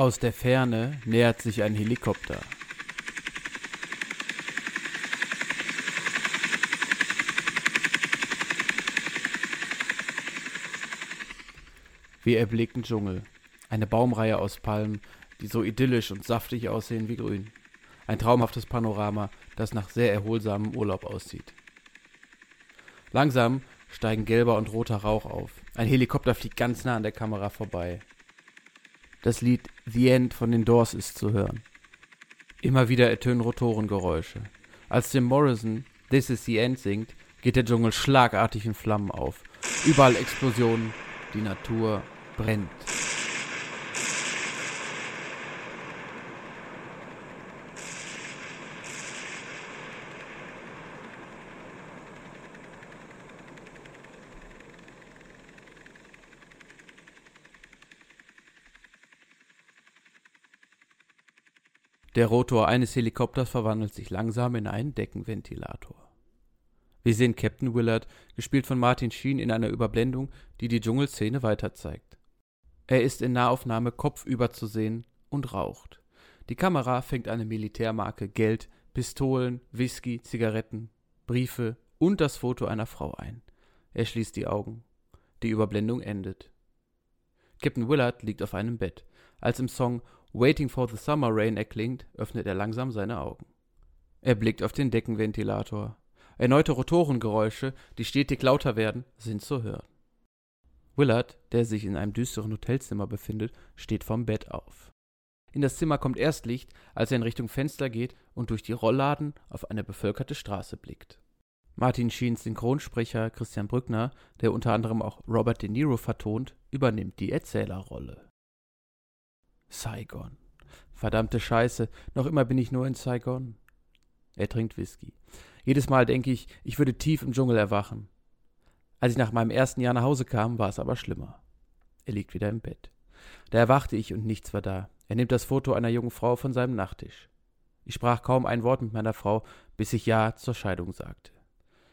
Aus der Ferne nähert sich ein Helikopter. Wir erblicken Dschungel. Eine Baumreihe aus Palmen, die so idyllisch und saftig aussehen wie grün. Ein traumhaftes Panorama, das nach sehr erholsamem Urlaub aussieht. Langsam steigen gelber und roter Rauch auf. Ein Helikopter fliegt ganz nah an der Kamera vorbei. Das Lied The End von den Doors ist zu hören. Immer wieder ertönen Rotorengeräusche. Als Jim Morrison This is the End singt, geht der Dschungel schlagartig in Flammen auf. Überall Explosionen, die Natur brennt. Der Rotor eines Helikopters verwandelt sich langsam in einen Deckenventilator. Wir sehen Captain Willard, gespielt von Martin Sheen, in einer Überblendung, die die Dschungelszene weiterzeigt. Er ist in Nahaufnahme kopfüber zu sehen und raucht. Die Kamera fängt eine Militärmarke, Geld, Pistolen, Whisky, Zigaretten, Briefe und das Foto einer Frau ein. Er schließt die Augen. Die Überblendung endet. Captain Willard liegt auf einem Bett. Als im Song Waiting for the Summer Rain erklingt, öffnet er langsam seine Augen. Er blickt auf den Deckenventilator. Erneute Rotorengeräusche, die stetig lauter werden, sind zu hören. Willard, der sich in einem düsteren Hotelzimmer befindet, steht vom Bett auf. In das Zimmer kommt erst Licht, als er in Richtung Fenster geht und durch die Rollladen auf eine bevölkerte Straße blickt. Martin Sheens Synchronsprecher Christian Brückner, der unter anderem auch Robert De Niro vertont, übernimmt die Erzählerrolle. Saigon. Verdammte Scheiße, noch immer bin ich nur in Saigon. Er trinkt Whisky. Jedes Mal denke ich, ich würde tief im Dschungel erwachen. Als ich nach meinem ersten Jahr nach Hause kam, war es aber schlimmer. Er liegt wieder im Bett. Da erwachte ich und nichts war da. Er nimmt das Foto einer jungen Frau von seinem Nachttisch. Ich sprach kaum ein Wort mit meiner Frau, bis ich Ja zur Scheidung sagte.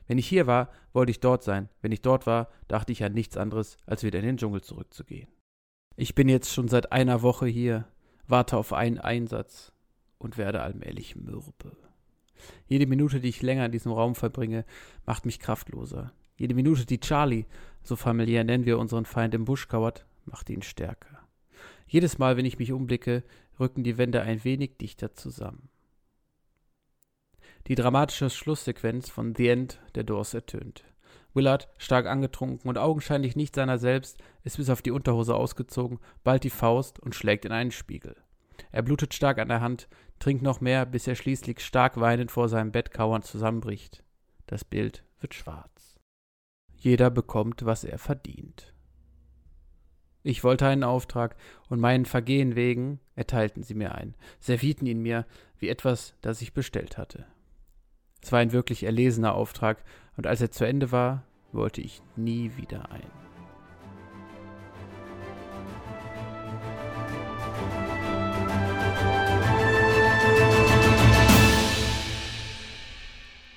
Wenn ich hier war, wollte ich dort sein. Wenn ich dort war, dachte ich an nichts anderes, als wieder in den Dschungel zurückzugehen. Ich bin jetzt schon seit einer Woche hier, warte auf einen Einsatz und werde allmählich mürbe. Jede Minute, die ich länger in diesem Raum verbringe, macht mich kraftloser. Jede Minute, die Charlie, so familiär nennen wir unseren Feind im Busch kauert, macht ihn stärker. Jedes Mal, wenn ich mich umblicke, rücken die Wände ein wenig dichter zusammen. Die dramatische Schlusssequenz von The End der Doors ertönt. Willard, stark angetrunken und augenscheinlich nicht seiner selbst, ist bis auf die Unterhose ausgezogen, ballt die Faust und schlägt in einen Spiegel. Er blutet stark an der Hand, trinkt noch mehr, bis er schließlich stark weinend vor seinem Bett kauernd zusammenbricht. Das Bild wird schwarz. Jeder bekommt, was er verdient. Ich wollte einen Auftrag, und meinen Vergehen wegen erteilten sie mir ein, servierten ihn mir wie etwas, das ich bestellt hatte. Es war ein wirklich erlesener Auftrag, und als er zu Ende war, wollte ich nie wieder ein.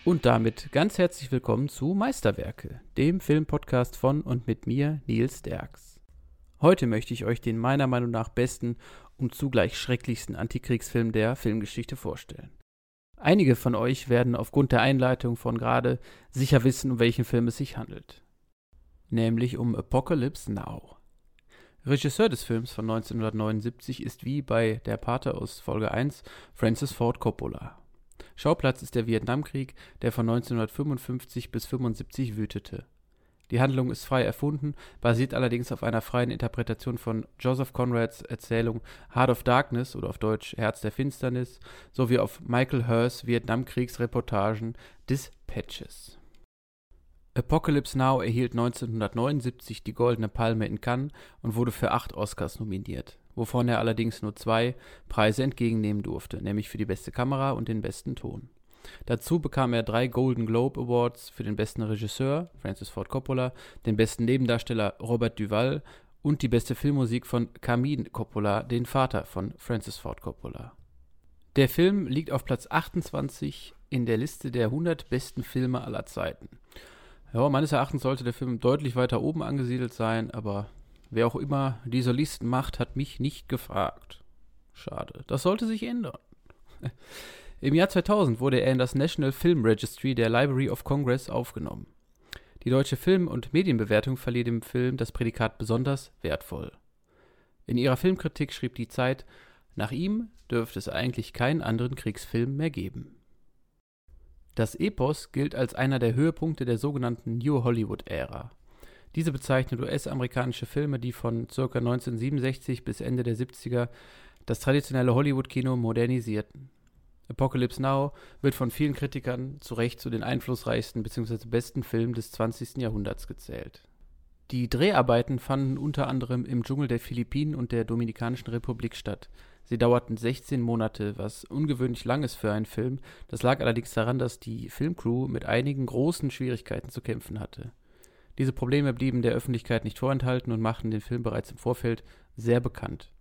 Und damit ganz herzlich willkommen zu Meisterwerke, dem Filmpodcast von und mit mir, Nils Derks. Heute möchte ich euch den meiner Meinung nach besten und zugleich schrecklichsten Antikriegsfilm der Filmgeschichte vorstellen. Einige von euch werden aufgrund der Einleitung von gerade sicher wissen, um welchen Film es sich handelt. Nämlich um Apocalypse Now. Regisseur des Films von 1979 ist wie bei Der Pate aus Folge 1 Francis Ford Coppola. Schauplatz ist der Vietnamkrieg, der von 1955 bis 1975 wütete. Die Handlung ist frei erfunden, basiert allerdings auf einer freien Interpretation von Joseph Conrads Erzählung Heart of Darkness oder auf Deutsch Herz der Finsternis sowie auf Michael Hers Vietnamkriegsreportagen Dispatches. Apocalypse Now erhielt 1979 die Goldene Palme in Cannes und wurde für acht Oscars nominiert, wovon er allerdings nur zwei Preise entgegennehmen durfte, nämlich für die beste Kamera und den besten Ton. Dazu bekam er drei Golden Globe Awards für den besten Regisseur, Francis Ford Coppola, den besten Nebendarsteller Robert Duval und die beste Filmmusik von Carmine Coppola, den Vater von Francis Ford Coppola. Der Film liegt auf Platz 28 in der Liste der 100 besten Filme aller Zeiten. Ja, meines Erachtens sollte der Film deutlich weiter oben angesiedelt sein, aber wer auch immer diese Listen macht, hat mich nicht gefragt. Schade, das sollte sich ändern. Im Jahr 2000 wurde er in das National Film Registry der Library of Congress aufgenommen. Die deutsche Film- und Medienbewertung verlieh dem Film das Prädikat besonders wertvoll. In ihrer Filmkritik schrieb die Zeit, nach ihm dürfte es eigentlich keinen anderen Kriegsfilm mehr geben. Das Epos gilt als einer der Höhepunkte der sogenannten New Hollywood-Ära. Diese bezeichnet US-amerikanische Filme, die von ca. 1967 bis Ende der 70er das traditionelle Hollywood-Kino modernisierten. Apocalypse Now wird von vielen Kritikern zu Recht zu den einflussreichsten bzw. besten Filmen des 20. Jahrhunderts gezählt. Die Dreharbeiten fanden unter anderem im Dschungel der Philippinen und der Dominikanischen Republik statt. Sie dauerten 16 Monate, was ungewöhnlich lang ist für einen Film. Das lag allerdings daran, dass die Filmcrew mit einigen großen Schwierigkeiten zu kämpfen hatte. Diese Probleme blieben der Öffentlichkeit nicht vorenthalten und machten den Film bereits im Vorfeld sehr bekannt.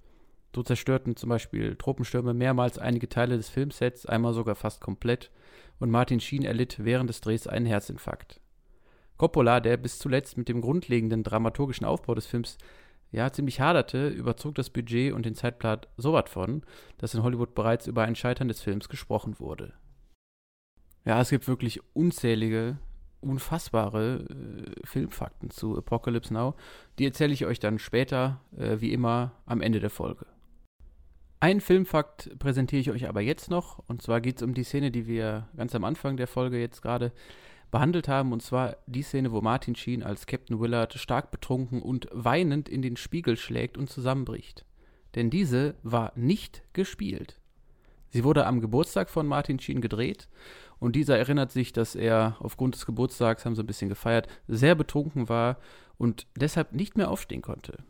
So zerstörten zum Beispiel Tropenstürme mehrmals einige Teile des Filmsets, einmal sogar fast komplett, und Martin Sheen erlitt während des Drehs einen Herzinfarkt. Coppola, der bis zuletzt mit dem grundlegenden dramaturgischen Aufbau des Films ja ziemlich haderte, überzog das Budget und den Zeitplan so weit von, dass in Hollywood bereits über ein Scheitern des Films gesprochen wurde. Ja, es gibt wirklich unzählige, unfassbare äh, Filmfakten zu Apocalypse Now. Die erzähle ich euch dann später, äh, wie immer, am Ende der Folge. Einen Filmfakt präsentiere ich euch aber jetzt noch. Und zwar geht es um die Szene, die wir ganz am Anfang der Folge jetzt gerade behandelt haben. Und zwar die Szene, wo Martin Sheen als Captain Willard stark betrunken und weinend in den Spiegel schlägt und zusammenbricht. Denn diese war nicht gespielt. Sie wurde am Geburtstag von Martin Sheen gedreht und dieser erinnert sich, dass er aufgrund des Geburtstags, haben sie ein bisschen gefeiert, sehr betrunken war und deshalb nicht mehr aufstehen konnte.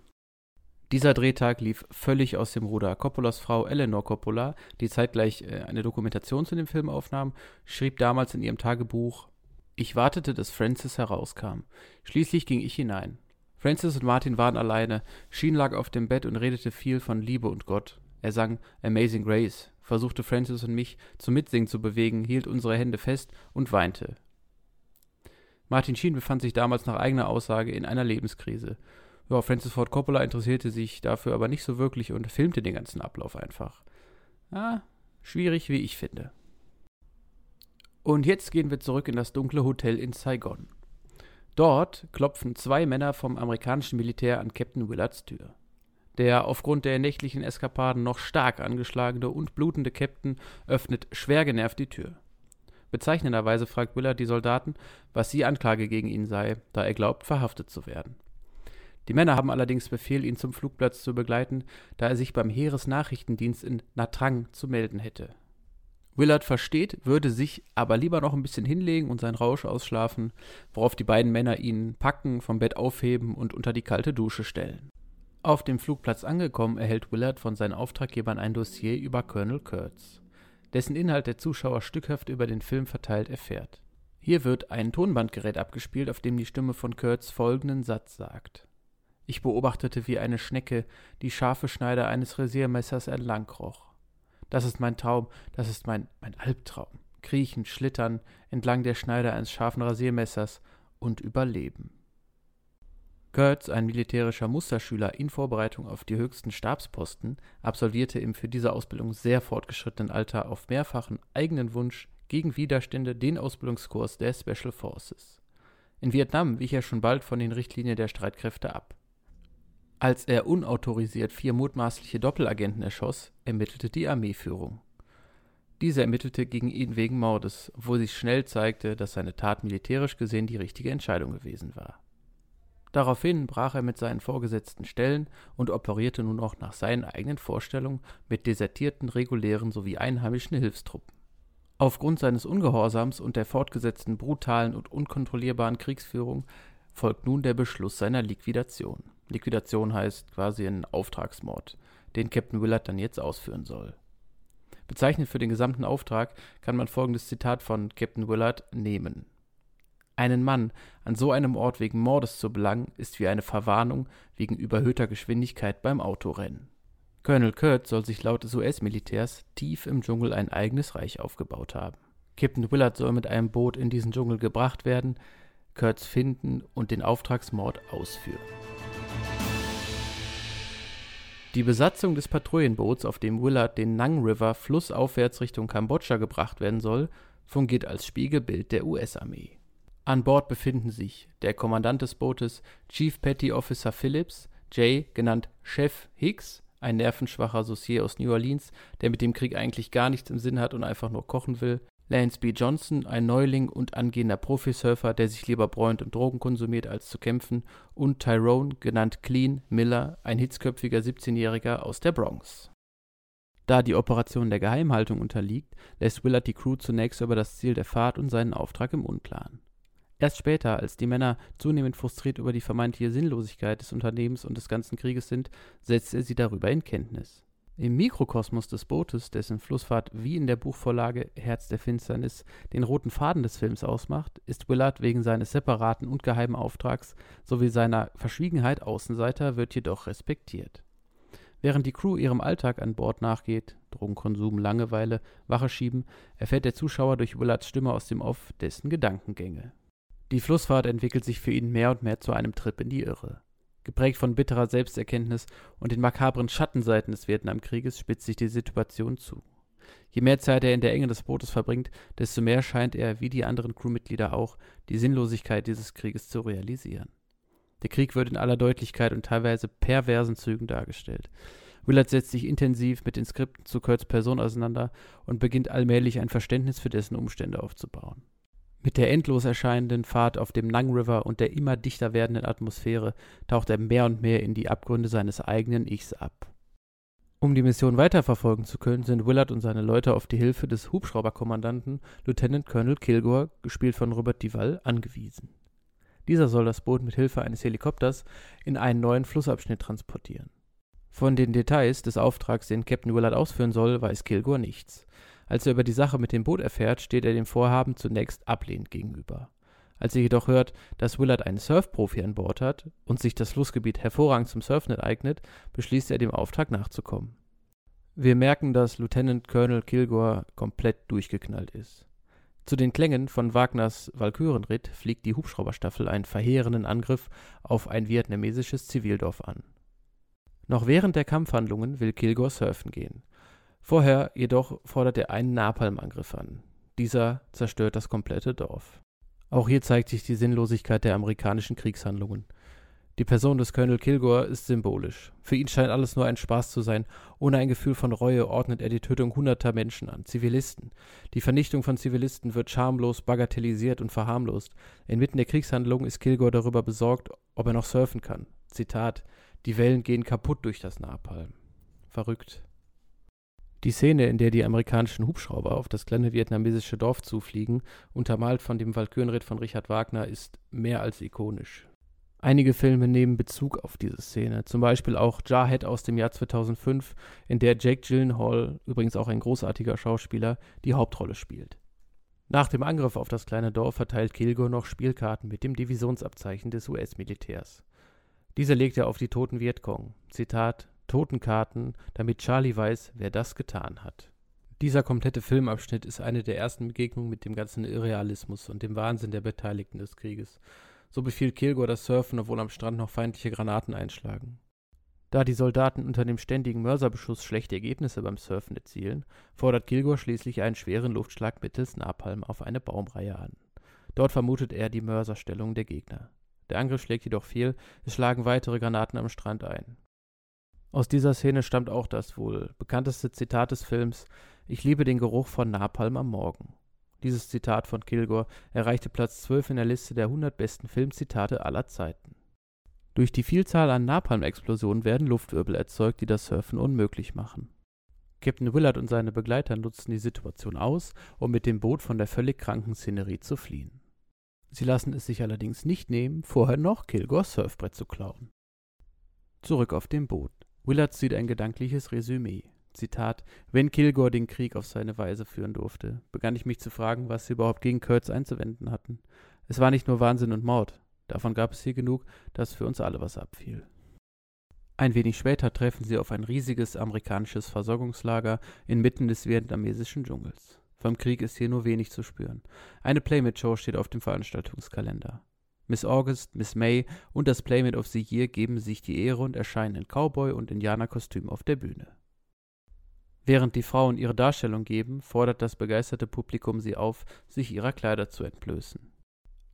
Dieser Drehtag lief völlig aus dem Ruder. Coppolas Frau Eleanor Coppola, die zeitgleich äh, eine Dokumentation zu dem Film aufnahm, schrieb damals in ihrem Tagebuch: Ich wartete, dass Francis herauskam. Schließlich ging ich hinein. Francis und Martin waren alleine. Sheen lag auf dem Bett und redete viel von Liebe und Gott. Er sang Amazing Grace, versuchte Francis und mich zum Mitsingen zu bewegen, hielt unsere Hände fest und weinte. Martin Sheen befand sich damals nach eigener Aussage in einer Lebenskrise. Ja, Francis Ford Coppola interessierte sich dafür aber nicht so wirklich und filmte den ganzen Ablauf einfach. Ah, schwierig, wie ich finde. Und jetzt gehen wir zurück in das dunkle Hotel in Saigon. Dort klopfen zwei Männer vom amerikanischen Militär an Captain Willards Tür. Der aufgrund der nächtlichen Eskapaden noch stark angeschlagene und blutende Captain öffnet schwer genervt die Tür. Bezeichnenderweise fragt Willard die Soldaten, was die Anklage gegen ihn sei, da er glaubt, verhaftet zu werden. Die Männer haben allerdings Befehl, ihn zum Flugplatz zu begleiten, da er sich beim Heeresnachrichtendienst in Natrang zu melden hätte. Willard versteht, würde sich aber lieber noch ein bisschen hinlegen und seinen Rausch ausschlafen, worauf die beiden Männer ihn packen, vom Bett aufheben und unter die kalte Dusche stellen. Auf dem Flugplatz angekommen, erhält Willard von seinen Auftraggebern ein Dossier über Colonel Kurtz, dessen Inhalt der Zuschauer stückhaft über den Film verteilt erfährt. Hier wird ein Tonbandgerät abgespielt, auf dem die Stimme von Kurtz folgenden Satz sagt. Ich beobachtete wie eine Schnecke die scharfe Schneide eines Rasiermessers entlang kroch. Das ist mein Traum, das ist mein, mein Albtraum. Kriechen, schlittern entlang der Schneide eines scharfen Rasiermessers und überleben. Kurtz, ein militärischer Musterschüler in Vorbereitung auf die höchsten Stabsposten, absolvierte im für diese Ausbildung sehr fortgeschrittenen Alter auf mehrfachen eigenen Wunsch gegen Widerstände den Ausbildungskurs der Special Forces. In Vietnam wich er schon bald von den Richtlinien der Streitkräfte ab. Als er unautorisiert vier mutmaßliche Doppelagenten erschoss, ermittelte die Armeeführung. Diese ermittelte gegen ihn wegen Mordes, obwohl sich schnell zeigte, dass seine Tat militärisch gesehen die richtige Entscheidung gewesen war. Daraufhin brach er mit seinen Vorgesetzten Stellen und operierte nun auch nach seinen eigenen Vorstellungen mit desertierten regulären sowie einheimischen Hilfstruppen. Aufgrund seines Ungehorsams und der fortgesetzten brutalen und unkontrollierbaren Kriegsführung folgt nun der Beschluss seiner Liquidation. Liquidation heißt quasi ein Auftragsmord, den Captain Willard dann jetzt ausführen soll. Bezeichnet für den gesamten Auftrag kann man folgendes Zitat von Captain Willard nehmen. Einen Mann an so einem Ort wegen Mordes zu belangen, ist wie eine Verwarnung wegen überhöhter Geschwindigkeit beim Autorennen. Colonel Kurt soll sich laut des US-Militärs tief im Dschungel ein eigenes Reich aufgebaut haben. Captain Willard soll mit einem Boot in diesen Dschungel gebracht werden, Kurtz finden und den Auftragsmord ausführen. Die Besatzung des Patrouillenboots, auf dem Willard den Nang River flussaufwärts Richtung Kambodscha gebracht werden soll, fungiert als Spiegelbild der US-Armee. An Bord befinden sich der Kommandant des Bootes, Chief Petty Officer Phillips, Jay, genannt Chef Hicks, ein nervenschwacher Saucier aus New Orleans, der mit dem Krieg eigentlich gar nichts im Sinn hat und einfach nur kochen will, Lance B. Johnson, ein Neuling und angehender Profisurfer, der sich lieber bräunt und Drogen konsumiert, als zu kämpfen, und Tyrone, genannt Clean Miller, ein hitzköpfiger 17-Jähriger aus der Bronx. Da die Operation der Geheimhaltung unterliegt, lässt Willard die Crew zunächst über das Ziel der Fahrt und seinen Auftrag im Unklaren. Erst später, als die Männer zunehmend frustriert über die vermeintliche Sinnlosigkeit des Unternehmens und des ganzen Krieges sind, setzt er sie darüber in Kenntnis. Im Mikrokosmos des Bootes, dessen Flussfahrt wie in der Buchvorlage Herz der Finsternis den roten Faden des Films ausmacht, ist Willard wegen seines separaten und geheimen Auftrags sowie seiner Verschwiegenheit Außenseiter, wird jedoch respektiert. Während die Crew ihrem Alltag an Bord nachgeht, Drogenkonsum, Langeweile, Wache schieben, erfährt der Zuschauer durch Willards Stimme aus dem Off dessen Gedankengänge. Die Flussfahrt entwickelt sich für ihn mehr und mehr zu einem Trip in die Irre. Geprägt von bitterer Selbsterkenntnis und den makabren Schattenseiten des Vietnamkrieges spitzt sich die Situation zu. Je mehr Zeit er in der Enge des Bootes verbringt, desto mehr scheint er, wie die anderen Crewmitglieder auch, die Sinnlosigkeit dieses Krieges zu realisieren. Der Krieg wird in aller Deutlichkeit und teilweise perversen Zügen dargestellt. Willard setzt sich intensiv mit den Skripten zu Kurt's Person auseinander und beginnt allmählich ein Verständnis für dessen Umstände aufzubauen. Mit der endlos erscheinenden Fahrt auf dem Nang River und der immer dichter werdenden Atmosphäre taucht er mehr und mehr in die Abgründe seines eigenen Ichs ab. Um die Mission weiterverfolgen zu können, sind Willard und seine Leute auf die Hilfe des Hubschrauberkommandanten Lieutenant Colonel Kilgore, gespielt von Robert Duval, angewiesen. Dieser soll das Boot mit Hilfe eines Helikopters in einen neuen Flussabschnitt transportieren. Von den Details des Auftrags, den Captain Willard ausführen soll, weiß Kilgore nichts. Als er über die Sache mit dem Boot erfährt, steht er dem Vorhaben zunächst ablehnend gegenüber. Als er jedoch hört, dass Willard einen Surfprofi an Bord hat und sich das Flussgebiet hervorragend zum Surfen eignet, beschließt er dem Auftrag nachzukommen. Wir merken, dass Lieutenant Colonel Kilgore komplett durchgeknallt ist. Zu den Klängen von Wagners Walkürenritt fliegt die Hubschrauberstaffel einen verheerenden Angriff auf ein vietnamesisches Zivildorf an. Noch während der Kampfhandlungen will Kilgore surfen gehen. Vorher jedoch fordert er einen Napalmangriff an. Dieser zerstört das komplette Dorf. Auch hier zeigt sich die Sinnlosigkeit der amerikanischen Kriegshandlungen. Die Person des Colonel Kilgore ist symbolisch. Für ihn scheint alles nur ein Spaß zu sein. Ohne ein Gefühl von Reue ordnet er die Tötung hunderter Menschen an, Zivilisten. Die Vernichtung von Zivilisten wird schamlos bagatellisiert und verharmlost. Inmitten der Kriegshandlung ist Kilgore darüber besorgt, ob er noch surfen kann. Zitat: Die Wellen gehen kaputt durch das Napalm. Verrückt. Die Szene, in der die amerikanischen Hubschrauber auf das kleine vietnamesische Dorf zufliegen, untermalt von dem Walkürenritt von Richard Wagner, ist mehr als ikonisch. Einige Filme nehmen Bezug auf diese Szene, zum Beispiel auch Jarhead aus dem Jahr 2005, in der Jake Gyllenhaal, übrigens auch ein großartiger Schauspieler, die Hauptrolle spielt. Nach dem Angriff auf das kleine Dorf verteilt Kilgore noch Spielkarten mit dem Divisionsabzeichen des US-Militärs. Diese legt er auf die toten Vietcong. Zitat: Totenkarten, damit Charlie weiß, wer das getan hat. Dieser komplette Filmabschnitt ist eine der ersten Begegnungen mit dem ganzen Irrealismus und dem Wahnsinn der Beteiligten des Krieges. So befiehlt Kilgore das Surfen, obwohl am Strand noch feindliche Granaten einschlagen. Da die Soldaten unter dem ständigen Mörserbeschuss schlechte Ergebnisse beim Surfen erzielen, fordert Kilgore schließlich einen schweren Luftschlag mittels Napalm auf eine Baumreihe an. Dort vermutet er die Mörserstellung der Gegner. Der Angriff schlägt jedoch fehl, es schlagen weitere Granaten am Strand ein. Aus dieser Szene stammt auch das wohl bekannteste Zitat des Films Ich liebe den Geruch von Napalm am Morgen. Dieses Zitat von Kilgore erreichte Platz 12 in der Liste der 100 besten Filmzitate aller Zeiten. Durch die Vielzahl an Napalm-Explosionen werden Luftwirbel erzeugt, die das Surfen unmöglich machen. Captain Willard und seine Begleiter nutzen die Situation aus, um mit dem Boot von der völlig kranken Szenerie zu fliehen. Sie lassen es sich allerdings nicht nehmen, vorher noch Kilgores Surfbrett zu klauen. Zurück auf dem Boot. Willard zieht ein gedankliches Resümee. Zitat: Wenn Kilgore den Krieg auf seine Weise führen durfte, begann ich mich zu fragen, was sie überhaupt gegen Kurtz einzuwenden hatten. Es war nicht nur Wahnsinn und Mord. Davon gab es hier genug, dass für uns alle was abfiel. Ein wenig später treffen sie auf ein riesiges amerikanisches Versorgungslager inmitten des vietnamesischen Dschungels. Vom Krieg ist hier nur wenig zu spüren. Eine Playmate-Show steht auf dem Veranstaltungskalender. Miss August, Miss May und das Playmate of the Year geben sich die Ehre und erscheinen in Cowboy- und Indianerkostüm auf der Bühne. Während die Frauen ihre Darstellung geben, fordert das begeisterte Publikum sie auf, sich ihrer Kleider zu entblößen.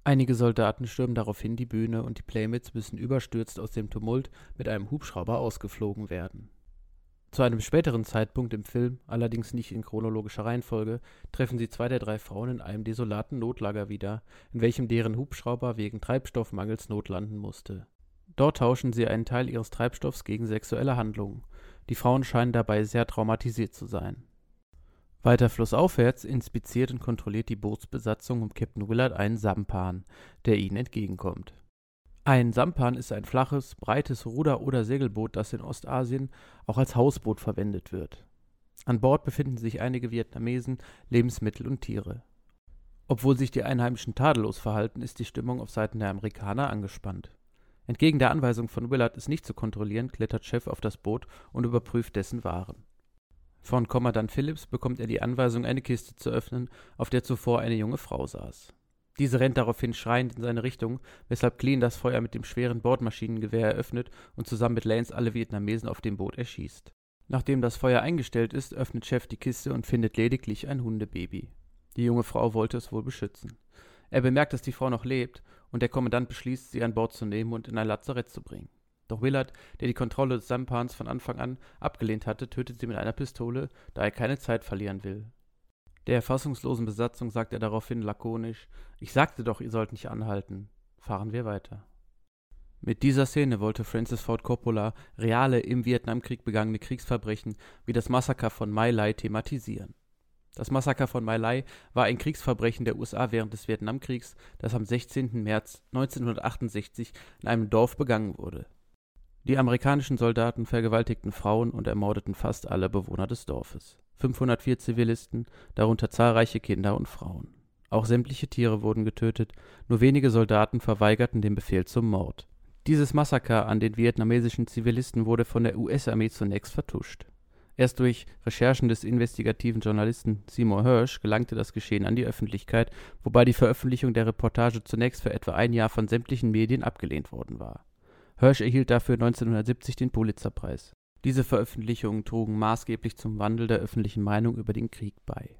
Einige Soldaten stürmen daraufhin die Bühne und die Playmates müssen überstürzt aus dem Tumult mit einem Hubschrauber ausgeflogen werden. Zu einem späteren Zeitpunkt im Film, allerdings nicht in chronologischer Reihenfolge, treffen sie zwei der drei Frauen in einem desolaten Notlager wieder, in welchem deren Hubschrauber wegen Treibstoffmangels notlanden musste. Dort tauschen sie einen Teil ihres Treibstoffs gegen sexuelle Handlungen. Die Frauen scheinen dabei sehr traumatisiert zu sein. Weiter flussaufwärts inspiziert und kontrolliert die Bootsbesatzung um Captain Willard einen Sampan, der ihnen entgegenkommt ein Sampan ist ein flaches, breites Ruder- oder Segelboot, das in Ostasien auch als Hausboot verwendet wird. An Bord befinden sich einige Vietnamesen, Lebensmittel und Tiere. Obwohl sich die Einheimischen tadellos verhalten, ist die Stimmung auf Seiten der Amerikaner angespannt. Entgegen der Anweisung von Willard, es nicht zu kontrollieren, klettert Chef auf das Boot und überprüft dessen Waren. Von Kommandant Phillips bekommt er die Anweisung, eine Kiste zu öffnen, auf der zuvor eine junge Frau saß. Diese rennt daraufhin schreiend in seine Richtung, weshalb Clean das Feuer mit dem schweren Bordmaschinengewehr eröffnet und zusammen mit Lance alle Vietnamesen auf dem Boot erschießt. Nachdem das Feuer eingestellt ist, öffnet Chef die Kiste und findet lediglich ein Hundebaby. Die junge Frau wollte es wohl beschützen. Er bemerkt, dass die Frau noch lebt, und der Kommandant beschließt, sie an Bord zu nehmen und in ein Lazarett zu bringen. Doch Willard, der die Kontrolle des Sampans von Anfang an abgelehnt hatte, tötet sie mit einer Pistole, da er keine Zeit verlieren will. Der fassungslosen Besatzung sagt er daraufhin lakonisch: Ich sagte doch, ihr sollt nicht anhalten. Fahren wir weiter. Mit dieser Szene wollte Francis Ford Coppola reale im Vietnamkrieg begangene Kriegsverbrechen wie das Massaker von My Lai thematisieren. Das Massaker von My Lai war ein Kriegsverbrechen der USA während des Vietnamkriegs, das am 16. März 1968 in einem Dorf begangen wurde. Die amerikanischen Soldaten vergewaltigten Frauen und ermordeten fast alle Bewohner des Dorfes. 504 Zivilisten, darunter zahlreiche Kinder und Frauen. Auch sämtliche Tiere wurden getötet, nur wenige Soldaten verweigerten den Befehl zum Mord. Dieses Massaker an den vietnamesischen Zivilisten wurde von der US-Armee zunächst vertuscht. Erst durch Recherchen des investigativen Journalisten Seymour Hirsch gelangte das Geschehen an die Öffentlichkeit, wobei die Veröffentlichung der Reportage zunächst für etwa ein Jahr von sämtlichen Medien abgelehnt worden war. Hirsch erhielt dafür 1970 den Pulitzerpreis. Diese Veröffentlichungen trugen maßgeblich zum Wandel der öffentlichen Meinung über den Krieg bei.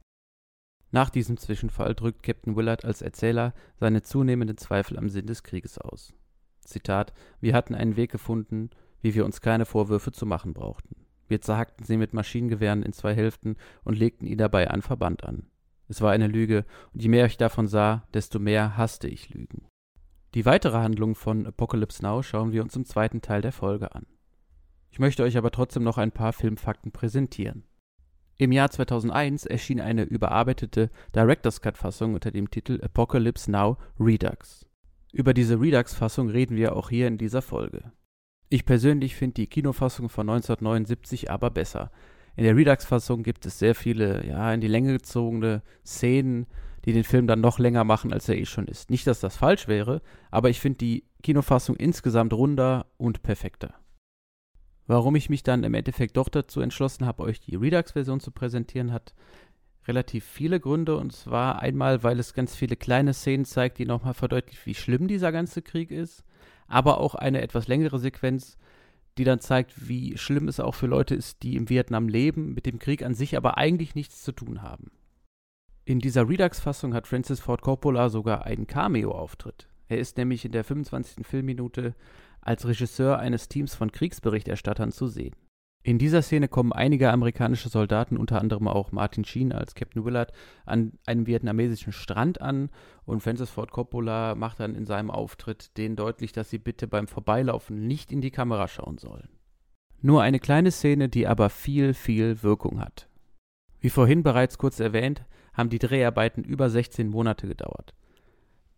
Nach diesem Zwischenfall drückt Captain Willard als Erzähler seine zunehmenden Zweifel am Sinn des Krieges aus. Zitat: Wir hatten einen Weg gefunden, wie wir uns keine Vorwürfe zu machen brauchten. Wir zerhackten sie mit Maschinengewehren in zwei Hälften und legten ihn dabei einen Verband an. Es war eine Lüge, und je mehr ich davon sah, desto mehr hasste ich Lügen. Die weitere Handlung von Apocalypse Now schauen wir uns im zweiten Teil der Folge an. Ich möchte euch aber trotzdem noch ein paar Filmfakten präsentieren. Im Jahr 2001 erschien eine überarbeitete Director's Cut-Fassung unter dem Titel Apocalypse Now Redux. Über diese Redux-Fassung reden wir auch hier in dieser Folge. Ich persönlich finde die Kinofassung von 1979 aber besser. In der Redux-Fassung gibt es sehr viele, ja, in die Länge gezogene Szenen, die den Film dann noch länger machen, als er eh schon ist. Nicht, dass das falsch wäre, aber ich finde die Kinofassung insgesamt runder und perfekter. Warum ich mich dann im Endeffekt doch dazu entschlossen habe, euch die Redux-Version zu präsentieren, hat relativ viele Gründe. Und zwar einmal, weil es ganz viele kleine Szenen zeigt, die nochmal verdeutlicht, wie schlimm dieser ganze Krieg ist. Aber auch eine etwas längere Sequenz, die dann zeigt, wie schlimm es auch für Leute ist, die im Vietnam leben, mit dem Krieg an sich aber eigentlich nichts zu tun haben. In dieser Redux-Fassung hat Francis Ford Coppola sogar einen Cameo-Auftritt. Er ist nämlich in der 25. Filmminute als Regisseur eines Teams von Kriegsberichterstattern zu sehen. In dieser Szene kommen einige amerikanische Soldaten, unter anderem auch Martin Sheen als Captain Willard, an einem vietnamesischen Strand an und Francis Ford Coppola macht dann in seinem Auftritt denen deutlich, dass sie bitte beim Vorbeilaufen nicht in die Kamera schauen sollen. Nur eine kleine Szene, die aber viel, viel Wirkung hat. Wie vorhin bereits kurz erwähnt, haben die Dreharbeiten über 16 Monate gedauert.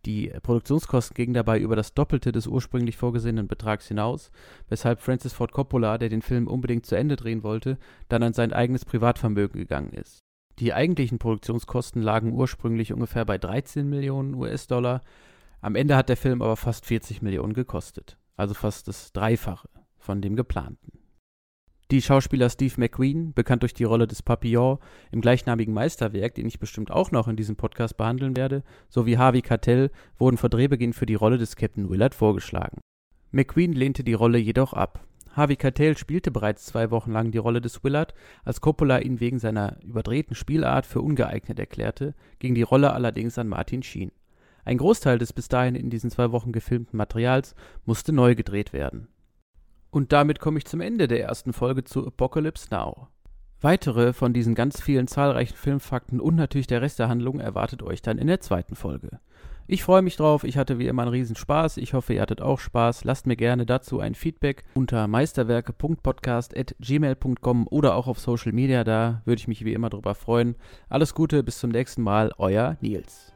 Die Produktionskosten gingen dabei über das Doppelte des ursprünglich vorgesehenen Betrags hinaus, weshalb Francis Ford Coppola, der den Film unbedingt zu Ende drehen wollte, dann an sein eigenes Privatvermögen gegangen ist. Die eigentlichen Produktionskosten lagen ursprünglich ungefähr bei 13 Millionen US-Dollar, am Ende hat der Film aber fast 40 Millionen gekostet, also fast das Dreifache von dem geplanten. Die Schauspieler Steve McQueen, bekannt durch die Rolle des Papillon im gleichnamigen Meisterwerk, den ich bestimmt auch noch in diesem Podcast behandeln werde, sowie Harvey Keitel wurden vor Drehbeginn für die Rolle des Captain Willard vorgeschlagen. McQueen lehnte die Rolle jedoch ab. Harvey Keitel spielte bereits zwei Wochen lang die Rolle des Willard, als Coppola ihn wegen seiner überdrehten Spielart für ungeeignet erklärte, ging die Rolle allerdings an Martin Sheen. Ein Großteil des bis dahin in diesen zwei Wochen gefilmten Materials musste neu gedreht werden. Und damit komme ich zum Ende der ersten Folge zu Apocalypse Now. Weitere von diesen ganz vielen zahlreichen Filmfakten und natürlich der Rest der Handlung erwartet euch dann in der zweiten Folge. Ich freue mich drauf, ich hatte wie immer einen Riesenspaß, ich hoffe ihr hattet auch Spaß. Lasst mir gerne dazu ein Feedback unter meisterwerke.podcast.gmail.com oder auch auf Social Media, da würde ich mich wie immer drüber freuen. Alles Gute, bis zum nächsten Mal, euer Nils.